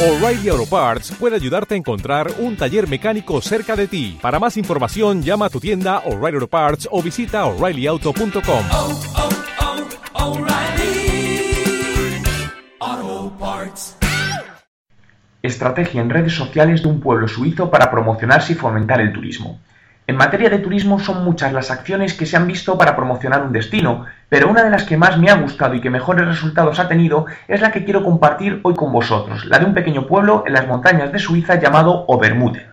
O'Reilly Auto Parts puede ayudarte a encontrar un taller mecánico cerca de ti. Para más información, llama a tu tienda O'Reilly Auto Parts o visita oreillyauto.com. oh, oh, Parts. Estrategia en redes sociales de un pueblo suizo para promocionarse y fomentar el turismo. En materia de turismo son muchas las acciones que se han visto para promocionar un destino, pero una de las que más me ha gustado y que mejores resultados ha tenido es la que quiero compartir hoy con vosotros, la de un pequeño pueblo en las montañas de Suiza llamado Obermuten.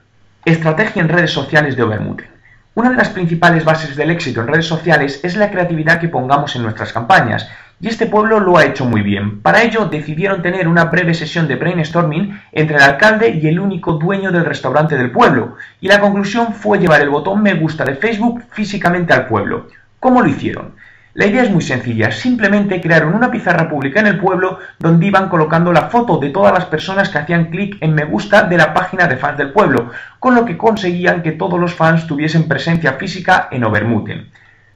Estrategia en redes sociales de Obermuten. Una de las principales bases del éxito en redes sociales es la creatividad que pongamos en nuestras campañas, y este pueblo lo ha hecho muy bien. Para ello decidieron tener una breve sesión de brainstorming entre el alcalde y el único dueño del restaurante del pueblo, y la conclusión fue llevar el botón me gusta de Facebook físicamente al pueblo. ¿Cómo lo hicieron? La idea es muy sencilla, simplemente crearon una pizarra pública en el pueblo donde iban colocando la foto de todas las personas que hacían clic en me gusta de la página de fans del pueblo, con lo que conseguían que todos los fans tuviesen presencia física en Obermuten.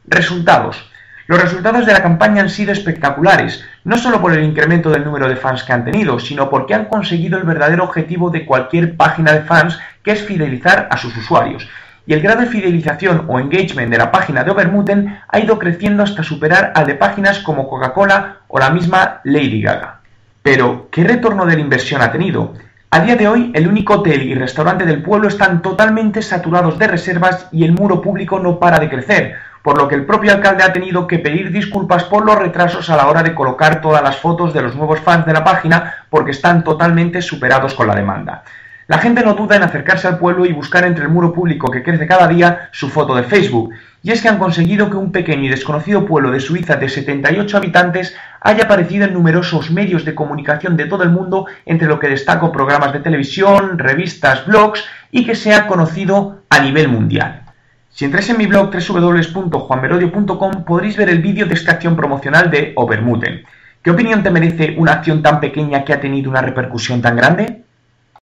Resultados. Los resultados de la campaña han sido espectaculares, no solo por el incremento del número de fans que han tenido, sino porque han conseguido el verdadero objetivo de cualquier página de fans, que es fidelizar a sus usuarios. Y el grado de fidelización o engagement de la página de Obermuten ha ido creciendo hasta superar al de páginas como Coca-Cola o la misma Lady Gaga. Pero, ¿qué retorno de la inversión ha tenido? A día de hoy, el único hotel y restaurante del pueblo están totalmente saturados de reservas y el muro público no para de crecer, por lo que el propio alcalde ha tenido que pedir disculpas por los retrasos a la hora de colocar todas las fotos de los nuevos fans de la página porque están totalmente superados con la demanda. La gente no duda en acercarse al pueblo y buscar entre el muro público que crece cada día su foto de Facebook, y es que han conseguido que un pequeño y desconocido pueblo de Suiza de 78 habitantes haya aparecido en numerosos medios de comunicación de todo el mundo, entre lo que destaco programas de televisión, revistas, blogs, y que sea conocido a nivel mundial. Si entráis en mi blog www.juanmerodio.com podréis ver el vídeo de esta acción promocional de Obermuten. ¿Qué opinión te merece una acción tan pequeña que ha tenido una repercusión tan grande?